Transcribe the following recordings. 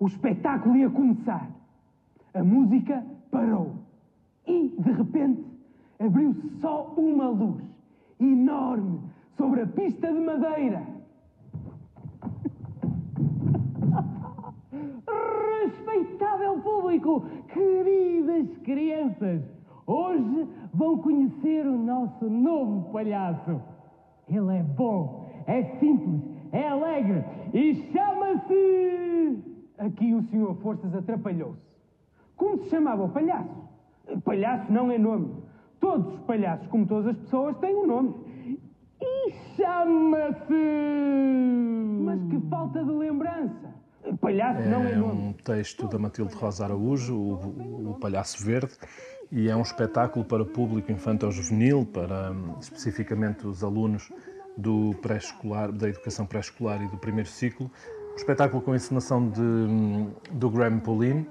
O espetáculo ia começar. A música parou. E, de repente, abriu-se só uma luz enorme sobre a pista de madeira. Respeitável público, queridas crianças, hoje vão conhecer o nosso novo palhaço. Ele é bom, é simples, é alegre e chama-se. Aqui o senhor Forças atrapalhou-se. Como se chamava o palhaço? Palhaço não é nome. Todos os palhaços, como todas as pessoas, têm um nome. E chama-se. Mas que falta de lembrança. Palhaço não é É nome. um texto da Matilde Rosa Araújo, o, o Palhaço Verde, e é um espetáculo para público infantil-juvenil, para hum, especificamente os alunos do pré-escolar, da educação pré-escolar e do primeiro ciclo. Espetáculo com a encenação de, do Graham Pauline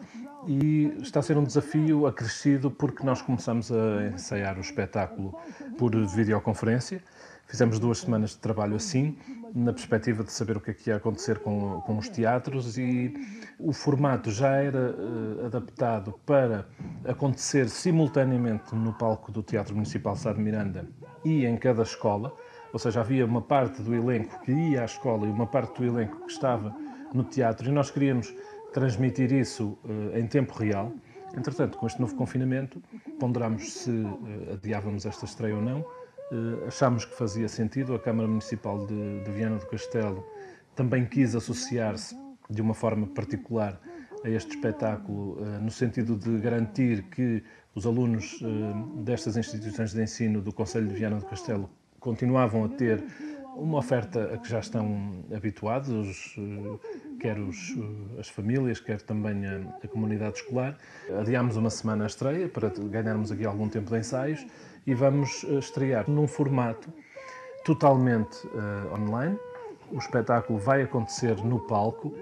e está a ser um desafio acrescido porque nós começamos a ensaiar o espetáculo por videoconferência. Fizemos duas semanas de trabalho assim, na perspectiva de saber o que é que ia acontecer com, com os teatros e o formato já era eh, adaptado para acontecer simultaneamente no palco do Teatro Municipal Sá de Miranda e em cada escola, ou seja, havia uma parte do elenco que ia à escola e uma parte do elenco que estava no teatro e nós queríamos transmitir isso eh, em tempo real. Entretanto, com este novo confinamento, ponderámos se eh, adiávamos esta estreia ou não. Eh, achámos que fazia sentido. A Câmara Municipal de, de Viana do Castelo também quis associar-se de uma forma particular a este espetáculo, no sentido de garantir que os alunos destas instituições de ensino do Conselho de Viana do Castelo continuavam a ter uma oferta a que já estão habituados, os, eh, quer os, eh, as famílias, quer também a, a comunidade escolar. Adiámos uma semana a estreia para ganharmos aqui algum tempo de ensaios e vamos eh, estrear num formato totalmente eh, online. O espetáculo vai acontecer no palco,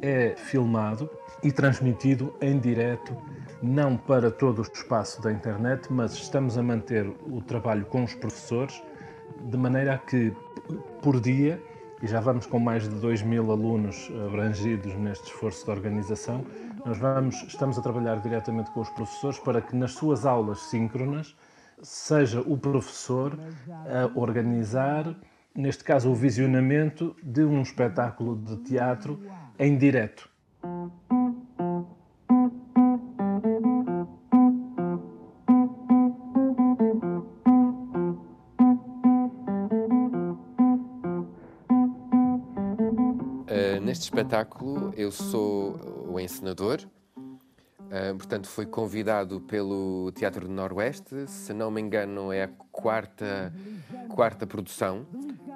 é filmado e transmitido em direto, não para todo o espaço da internet, mas estamos a manter o trabalho com os professores de maneira a que por dia, e já vamos com mais de 2 mil alunos abrangidos neste esforço de organização, nós vamos, estamos a trabalhar diretamente com os professores para que nas suas aulas síncronas seja o professor a organizar, neste caso, o visionamento de um espetáculo de teatro em direto. Uh, neste espetáculo eu sou o encenador, uh, portanto fui convidado pelo Teatro do Noroeste, se não me engano é a quarta, quarta produção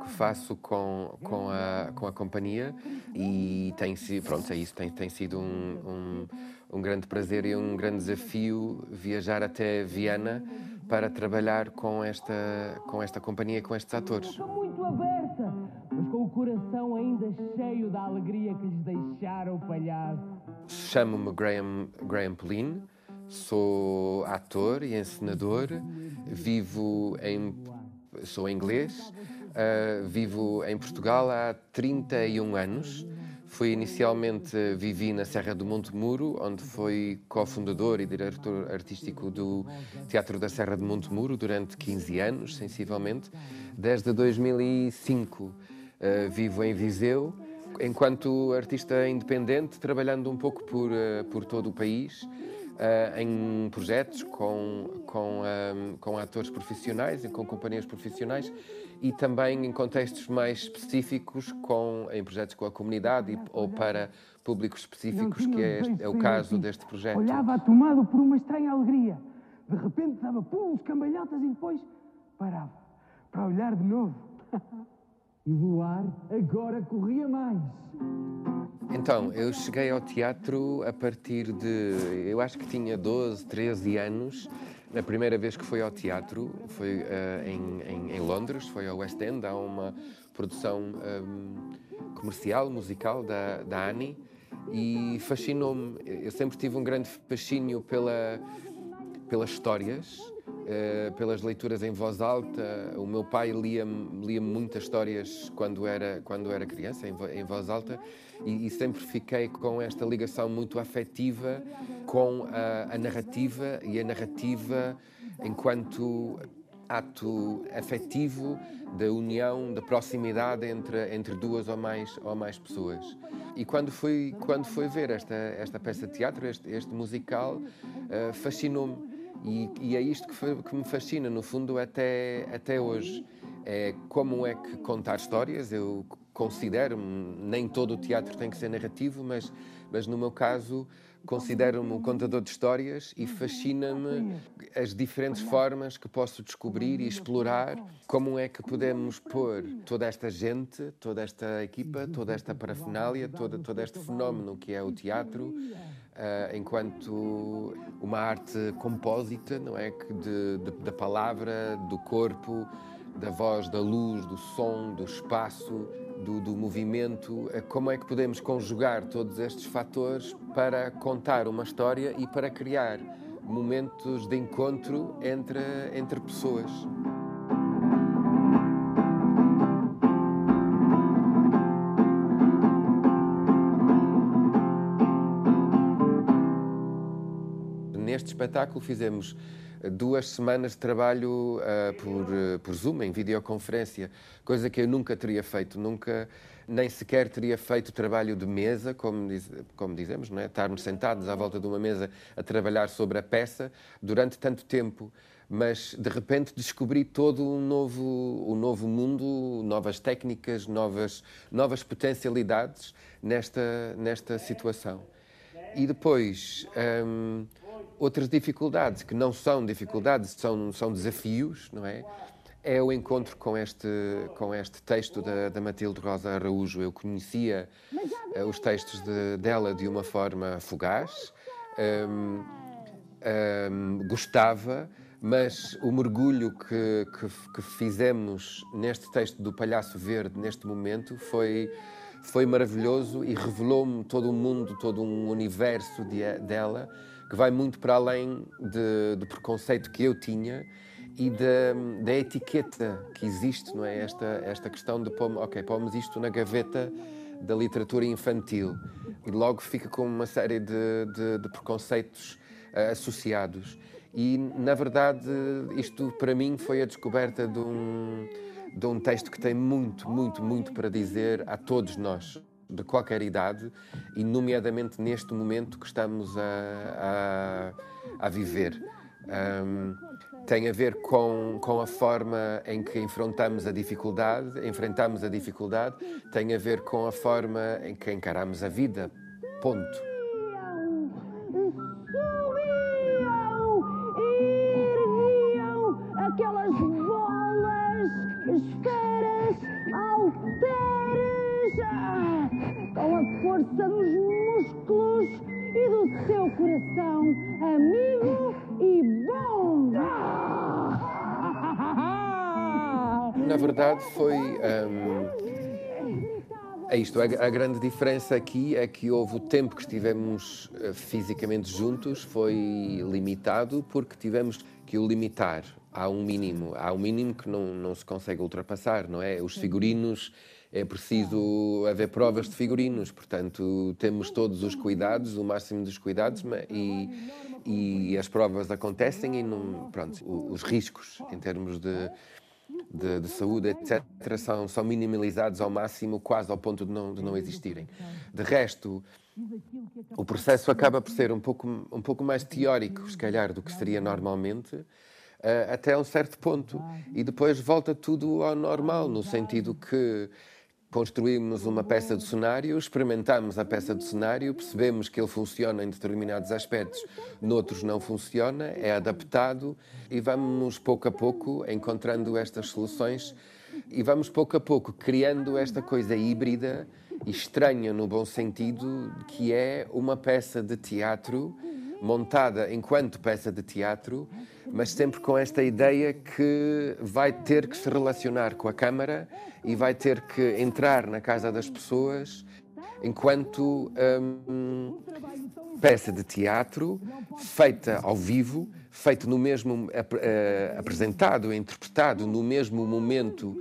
que faço com, com, a, com a companhia. E tem sido, pronto, é isso, tem, tem sido um, um, um grande prazer e um grande desafio viajar até Viana para trabalhar com esta, com esta companhia, com estes atores. Deixaram o palhaço. Chamo-me Graham, Graham Pauline, sou ator e encenador, vivo em. sou inglês, uh, vivo em Portugal há 31 anos. Fui inicialmente, vivi na Serra do Monte Muro, onde fui cofundador e diretor artístico do Teatro da Serra de Monte Muro durante 15 anos, sensivelmente. Desde 2005 uh, vivo em Viseu, enquanto artista independente, trabalhando um pouco por, uh, por todo o país, uh, em projetos com, com, um, com atores profissionais e com companhias profissionais e também em contextos mais específicos, com, em projetos com a comunidade e, ou para públicos específicos, que é, este- é o caso deste projeto. Olhava tomado por uma estranha alegria. De repente dava pulos, cambalhotas e depois parava para olhar de novo. e voar agora corria mais. Então, eu cheguei ao teatro a partir de. Eu acho que tinha 12, 13 anos. A primeira vez que fui ao teatro foi eh, em, em- em Londres, foi ao West End. Há uma produção ehm, comercial, musical da, da Annie e fascinou-me. Eu sempre tive um grande fascínio pela, pelas histórias uh, pelas leituras em voz alta. O meu pai lia-me lia muitas histórias quando era, quando era criança, em, em voz alta, e, e, sempre fiquei com esta ligação muito afetiva com a, a narrativa e a narrativa enquanto ato afetivo da união, da proximidade entre, entre duas ou mais, ou mais pessoas. E quando fui, quando fui ver esta, esta peça de teatro, este, este musical, uh, fascinou-me. E, e, é isto que, que, me fascina, no fundo, até, até hoje. É como é que contar histórias. Eu considero, nem todo o teatro tem que ser narrativo, mas, mas no meu caso, Considero-me um contador de histórias e fascina-me as diferentes formas que posso descobrir e explorar como é que podemos pôr toda esta gente, toda esta equipa, toda esta parafernália, todo, todo este fenómeno que é o teatro, uh, enquanto uma arte compósita, não é? De, de, da palavra, do corpo, da voz, da luz, do som, do espaço, do, do, movimento, eh, como é que podemos conjugar todos estes fatores para contar uma história e para criar momentos de encontro entre, entre pessoas. Neste espetáculo fizemos duas semanas de trabalho uh, por, uh, por Zoom, em videoconferência, coisa que eu nunca teria feito, nunca, nem sequer teria feito trabalho de mesa, como, diz, como dizemos, não é? estarmos sentados à volta de uma mesa a trabalhar sobre a peça durante tanto tempo. Mas de repente descobri todo um novo, um novo mundo, novas técnicas, novas, novas potencialidades nesta, nesta situação. E depois. Um, outras dificuldades, que não são dificuldades, são, são desafios, não é? É o encontro com este, com este texto da, da Matilde Rosa Araújo. Eu conhecia uh, os textos de, dela de uma forma fugaz, um, um, gostava, mas o mergulho que, que, que, fizemos neste texto do Palhaço Verde, neste momento, foi, foi maravilhoso e revelou-me todo um mundo, todo um universo de, dela que vai muito para além de, do preconceito que eu tinha e da, da, etiqueta que existe, não é? Esta, esta questão de, ok, pomos isto na gaveta da literatura infantil e logo fica com uma série de, de, de preconceitos uh, associados. E, na verdade, isto para mim foi a descoberta de um, de um texto que tem muito, muito, muito para dizer a todos nós de qualquer idade, e nomeadamente neste momento que estamos a, a, a viver. Um, tem a ver com, com a forma em que enfrentamos a dificuldade, enfrentamos a dificuldade, tem a ver com a forma em que encaramos a vida. Ponto. Seu coração amigo e bom. Na verdade, foi. Um... É isto, a, grande diferença aqui é que houve o tempo que estivemos uh, fisicamente juntos foi limitado porque tivemos que o limitar. Há um mínimo, há um mínimo que não, não se consegue ultrapassar, não é? Os figurinos é preciso haver provas de figurinos, portanto, temos todos os cuidados, o máximo dos cuidados, e, e as provas acontecem e não, pronto, os riscos em termos de, de, de, saúde, etc., são, são minimalizados ao máximo, quase ao ponto de não, de não existirem. De resto, o processo acaba por ser um pouco, um pouco mais teórico, se calhar, do que seria normalmente, até um certo ponto. E depois volta tudo ao normal, no sentido que construímos uma peça de cenário, experimentamos a peça de cenário, percebemos que ele funciona em determinados aspectos, noutros não funciona, é adaptado e vamos pouco a pouco encontrando estas soluções e vamos pouco a pouco criando esta coisa híbrida e estranha no bom sentido, que é uma peça de teatro montada enquanto peça de teatro, mas sempre com esta ideia que vai ter que se relacionar com a Câmara e vai ter que entrar na casa das pessoas enquanto hum, peça de teatro feita ao vivo, feito no mesmo, apresentado, interpretado no mesmo momento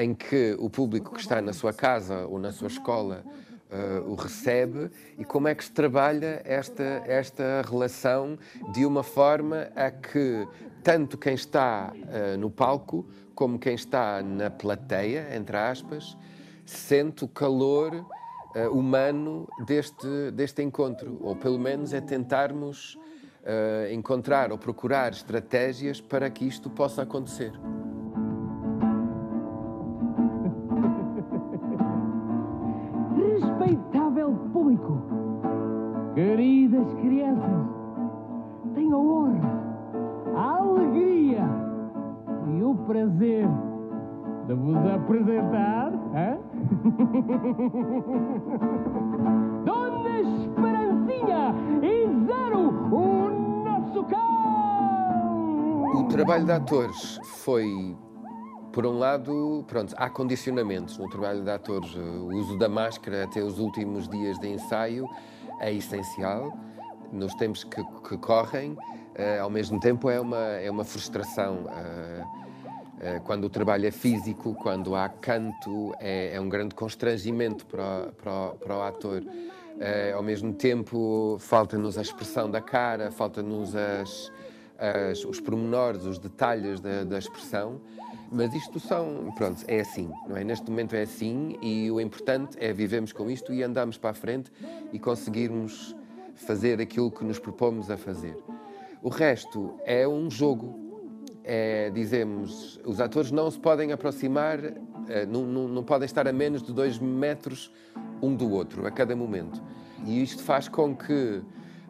em que o público que está na sua casa ou na sua escola uh, o recebe e como é que se trabalha esta, esta relação de uma forma a que tanto quem está uh, no palco como quem está na plateia, entre aspas, sente o calor uh, humano deste, deste encontro, ou pelo menos é tentarmos encontrar ou procurar estratégias para que isto possa acontecer. Queridas crianças, tenho a honra, a alegria e o prazer de vos apresentar hein? Dona Esperancinha e Zero, o nosso cão! O trabalho de atores foi por um lado, pronto, há condicionamentos no trabalho de atores. O uso da máscara até os últimos dias de ensaio é essencial. Nos tempos que, que correm, uh, ao mesmo tempo, é uma, é uma frustração. Uh, quando o trabalho é físico, quando há canto, é, é um grande constrangimento para, para, para o ator. ao mesmo tempo, falta-nos a expressão da cara, falta-nos as, as, os pormenores, os detalhes da, da expressão. Mas isto são, pronto, é assim, não é? Neste momento é assim e o importante é vivemos com isto e andamos para a frente e conseguirmos fazer aquilo que nos propomos a fazer. O resto é um jogo. É, dizemos, os atores não se podem aproximar, é, não, não, não podem estar a menos de dois metros um do outro a cada momento. E isto faz com que,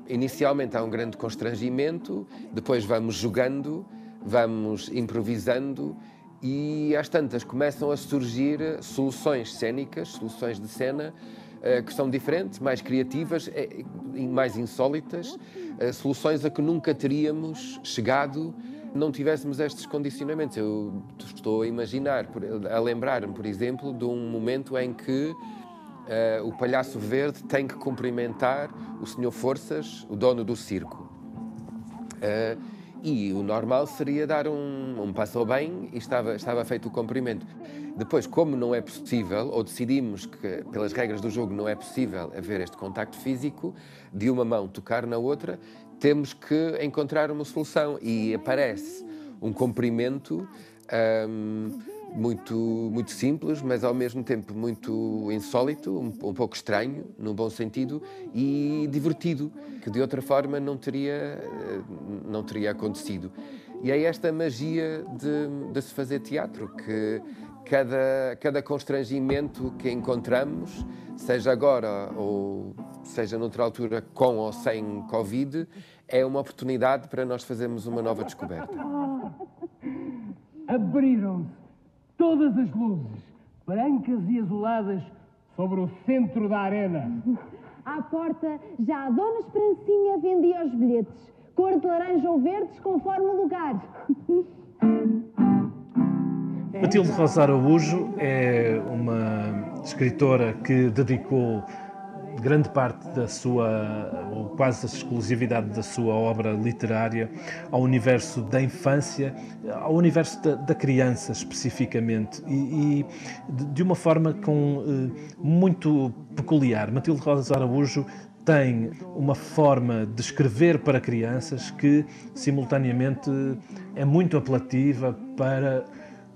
inicialmente, há um grande constrangimento, depois vamos jogando, vamos improvisando e às tantas começam a surgir soluções cênicas, soluções de cena eh, que são diferentes, mais criativas eh, mais insólitas, eh, soluções a que nunca teríamos chegado não tivéssemos estes condicionamentos. Eu estou a imaginar, a lembrar-me, por exemplo, de um momento em que uh, o palhaço verde tem que cumprimentar o senhor Forças, o dono do circo. Uh, e o normal seria dar um, um passo bem e estava, estava feito o cumprimento. Depois, como não é possível, ou decidimos que, pelas regras do jogo, não é possível haver este contacto físico, de uma mão tocar na outra, temos que encontrar uma solução. E aparece um cumprimento. Um, muito, muito simples, mas ao mesmo tempo muito insólito, um, um, pouco estranho, num bom sentido, e divertido, que de outra forma não teria, eh, não teria acontecido. E é esta magia de, de se fazer teatro, que cada, cada constrangimento que encontramos, seja agora ou seja noutra altura, com ou sem Covid, é uma oportunidade para nós fazermos uma nova descoberta. Abriram-se todas as luzes, brancas e azuladas, sobre o centro da arena. À porta, já a Dona Esperancinha vendia os bilhetes, cor de laranja ou verdes, conforme o lugar. Matilde Rosa Araújo é uma escritora que dedicou grande parte da sua, ou quase a exclusividade da sua obra literária ao universo da infância, ao universo da, da criança especificamente, e, e, de uma forma com, eh, muito peculiar. Matilde Rosa Araújo tem uma forma de escrever para crianças que, simultaneamente, é muito apelativa para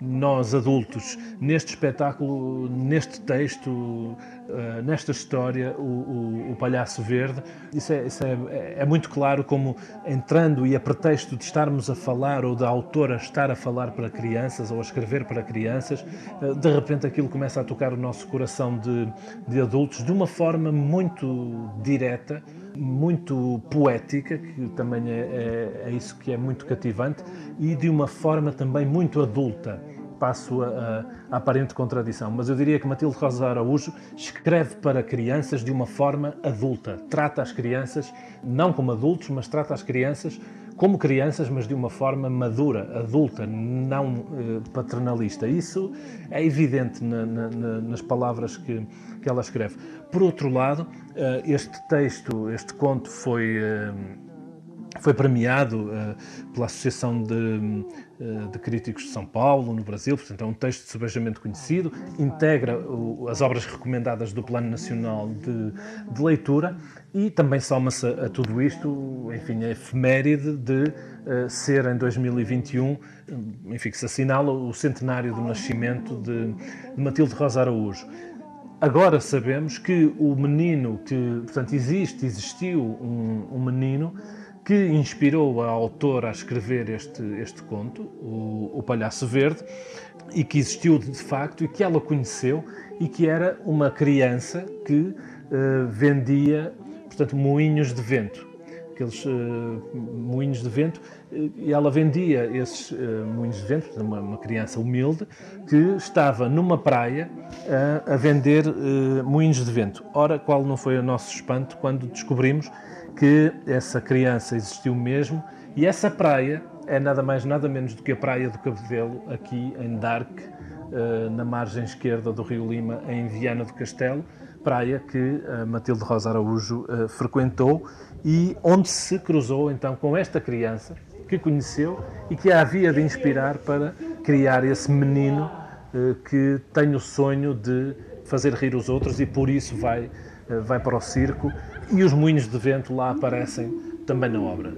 nós adultos, neste espetáculo, neste texto, uh, nesta história, o, o, o, Palhaço Verde, isso, é, isso é, é, muito claro como entrando e a pretexto de estarmos a falar ou da autora estar a falar para crianças ou a escrever para crianças, uh, de repente aquilo começa a tocar o nosso coração de, de adultos de uma forma muito direta, muito poética, que também é, é, é, isso que é muito cativante, e de uma forma também muito adulta passo a, a, aparente contradição, mas eu diria que Matilde Rosa Araújo escreve para crianças de uma forma adulta. Trata as crianças não como adultos, mas trata as crianças como crianças, mas de uma forma madura, adulta, não eh, paternalista. Isso é evidente na, na, nas palavras que, que ela escreve. Por outro lado, eh, este texto, este conto foi. Eh, foi premiado uh, pela Associação de, de, Críticos de São Paulo, no Brasil, portanto é um texto subejamente conhecido, integra as obras recomendadas do Plano Nacional de, de Leitura e também soma-se a, tudo isto, enfim, a efeméride de uh, ser em 2021, enfim, que se assinala o centenário do nascimento de, de Matilde Rosa Araújo. Agora sabemos que o menino que, portanto, existe, existiu um, um menino que inspirou a autora a escrever este, este conto, o, o Palhaço Verde, e que existiu de facto e que ela conheceu e que era uma criança que uh, vendia, portanto, moinhos de vento. Aqueles uh, moinhos de vento, e ela vendia esses moinhos de vento, uma, uma, criança humilde, que estava numa praia a vender moinhos de vento. Ora, qual não foi o nosso espanto quando descobrimos que essa criança existiu mesmo e essa praia é nada mais nada menos do que a praia do Cabedelo aqui em Dark, eh, na margem esquerda do Rio Lima, em Viana do Castelo, praia que Matilde Rosa Araújo eh, frequentou e onde se cruzou então com esta criança que conheceu e que a havia de inspirar para criar esse menino eh, que tem o sonho de fazer rir os outros e por isso vai, vai para o circo e os moinhos de vento lá aparecem também na obra.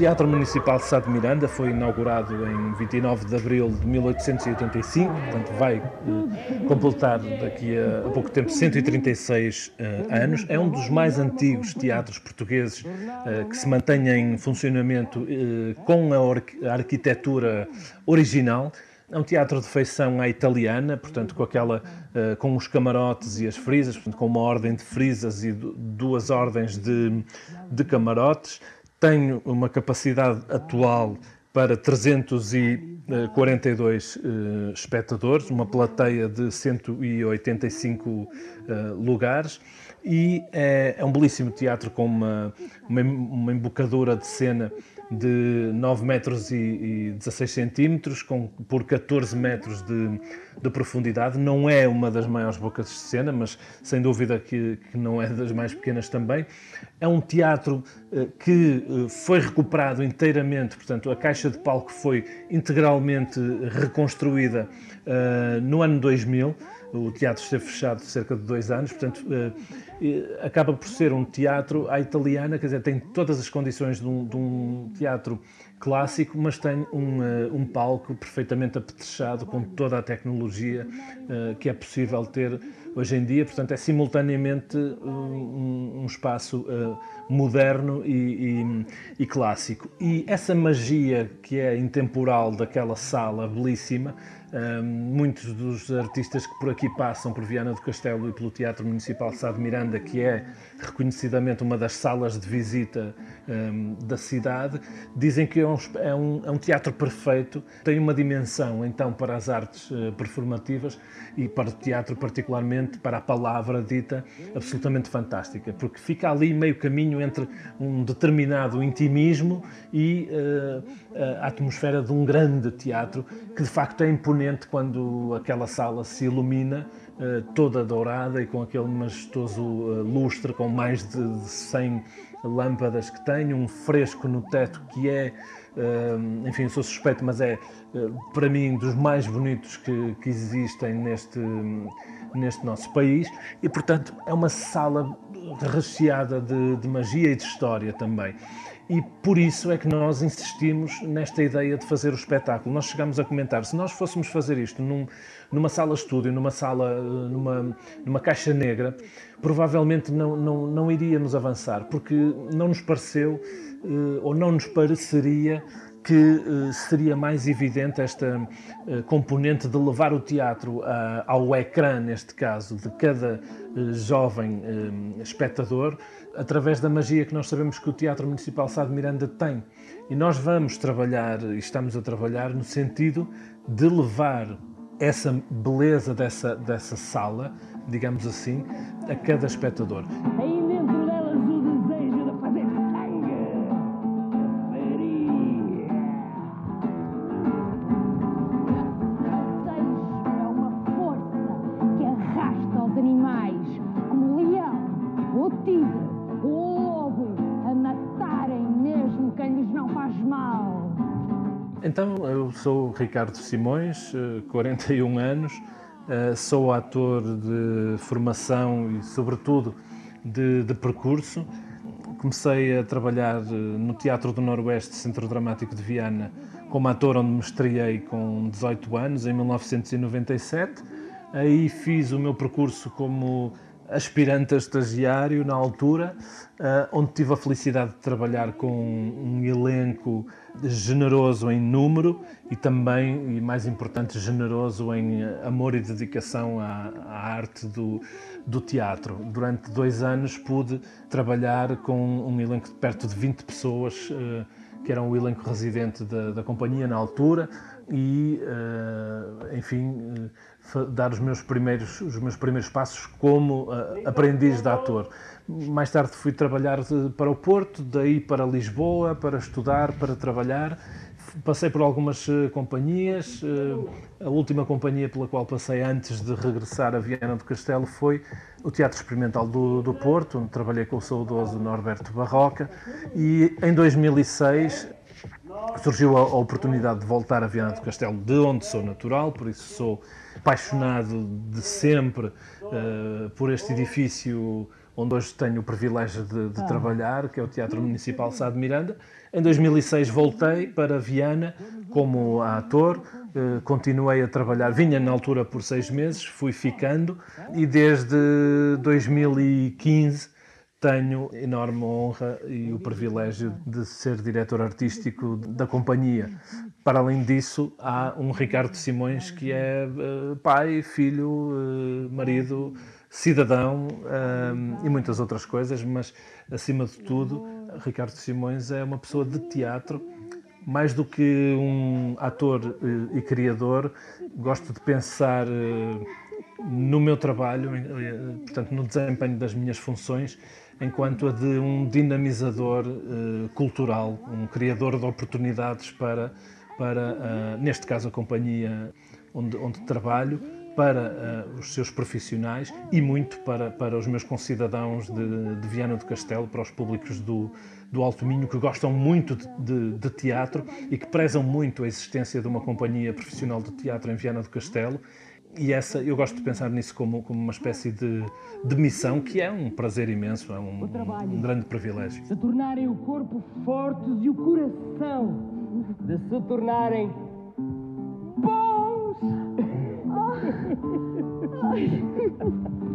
Teatro Municipal de Sá de Miranda foi inaugurado em 29 de abril de 1885, portanto vai eh, completar daqui a, a, pouco tempo 136 eh, anos. É um dos mais antigos teatros portugueses eh, que se mantém em funcionamento com a, a arquitetura original. É um teatro de feição à italiana, portanto, com aquela, uh, com os camarotes e as frisas, portanto, com uma ordem de frisas e duas ordens de, de camarotes tem uma capacidade atual para 342 uh, eh, espectadores, uma plateia de 185 uh, eh, lugares. E é, é, um belíssimo teatro com uma, uma, uma embocadura de cena de 9 metros e, e 16 centímetros, com, por 14 metros de, de, profundidade. Não é uma das maiores bocas de cena, mas sem dúvida que, que não é das mais pequenas também. É um teatro eh, que eh, foi recuperado inteiramente, portanto, a caixa de palco foi integralmente reconstruída uh, no ano 2000 o teatro esteve fechado cerca de dois anos, portanto, eh, acaba por ser um teatro à italiana, quer dizer, tem todas as condições de um, de um teatro clássico, mas tem um, uh, um, palco perfeitamente apetrechado com toda a tecnologia uh, que é possível ter hoje em dia. Portanto, é simultaneamente um, um espaço uh, moderno e, e, e, clássico. E essa magia que é intemporal daquela sala belíssima um, muitos dos artistas que por aqui passam, por Viana do Castelo e pelo Teatro Municipal Sá de Miranda, que é reconhecidamente uma das salas de visita um, da cidade, dizem que é um, é, um, é um, teatro perfeito, tem uma dimensão então para as artes uh, performativas e para o teatro particularmente, para a palavra dita, absolutamente fantástica, porque fica ali meio caminho entre um determinado intimismo e uh, a atmosfera de um grande teatro que de facto é imponente quando aquela sala se ilumina uh, toda dourada e com aquele majestoso uh, lustre com mais de 100 lâmpadas que tem, um fresco no teto que é, uh, enfim, sou suspeito, mas é para mim dos mais bonitos que, que existem neste, neste nosso país. E, portanto, é uma sala recheada de, de magia e de história também e por isso é que nós insistimos nesta ideia de fazer o espetáculo. Nós chegamos a comentar, se nós fôssemos fazer isto num, numa sala estúdio, numa sala, numa, numa caixa negra, provavelmente não, não, não iríamos avançar, porque não nos pareceu eh, ou não nos pareceria que uh, seria mais evidente esta uh, componente de levar o teatro ao ecrã, neste caso, de cada jovem espectador, através da magia que nós sabemos que o Teatro Municipal Sá de Miranda tem. E nós vamos trabalhar, e estamos a trabalhar, no sentido de levar essa beleza dessa, dessa sala, digamos assim, a cada espectador. Ricardo Simões, 41 eh, anos, eh, sou ator de formação e, sobretudo, de, de percurso. Comecei a trabalhar eh, no Teatro do Noroeste, Centro Dramático de Viana, como ator, onde me estreiei com 18 anos, em 1997. Aí fiz o meu percurso como aspirante a estagiário na altura, uh, onde tive a felicidade de trabalhar com um elenco generoso em número e também, e mais importante, generoso em amor e dedicação à, à arte do, do teatro. Durante dois anos pude trabalhar com um elenco de perto de 20 pessoas, uh, que eram o elenco residente da, da companhia na altura, e, uh, enfim, uh, dar os meus primeiros, os meus primeiros passos como uh, aprendiz de ator. Mais tarde fui trabalhar para o Porto, daí para Lisboa, para estudar, para trabalhar. Passei por algumas companhias. A última companhia pela qual passei antes de regressar a Viana do Castelo foi o Teatro Experimental do, do Porto, onde trabalhei com o saudoso Norberto Barroca. E em 2006 surgiu a, oportunidade de voltar a Viana do Castelo, de onde sou natural, por isso sou apaixonado de sempre uh, por este edifício onde hoje tenho o privilégio de, de ah. trabalhar, que é o Teatro Municipal Sá de Miranda. Em 2006 voltei para Viana como ator, uh, continuei a trabalhar, vinha na altura por seis meses, fui ficando e desde 2015 tenho enorme honra e o privilégio de ser diretor artístico da companhia. Para além disso, há um Ricardo Simões que é uh, pai, filho, uh, marido, cidadão uh, e muitas outras coisas, mas acima de tudo, Ricardo Simões é uma pessoa de teatro. Mais do que um ator e criador, gosto de pensar no meu trabalho, portanto, no desempenho das minhas funções, enquanto a de um dinamizador uh, cultural, um criador de oportunidades para, para uh, neste caso, a companhia onde, onde trabalho, para uh, os seus profissionais e muito para, para os meus concidadãos de, de Viana do Castelo, para os públicos do, do Alto Minho, que gostam muito de, de, de, teatro e que prezam muito a existência de uma companhia profissional de teatro em Viana do Castelo e essa, eu gosto de pensar nisso como, como uma espécie de, de missão que é um prazer imenso, é um, um grande privilégio. De tornarem o corpo fortes e o coração de se tornarem bons.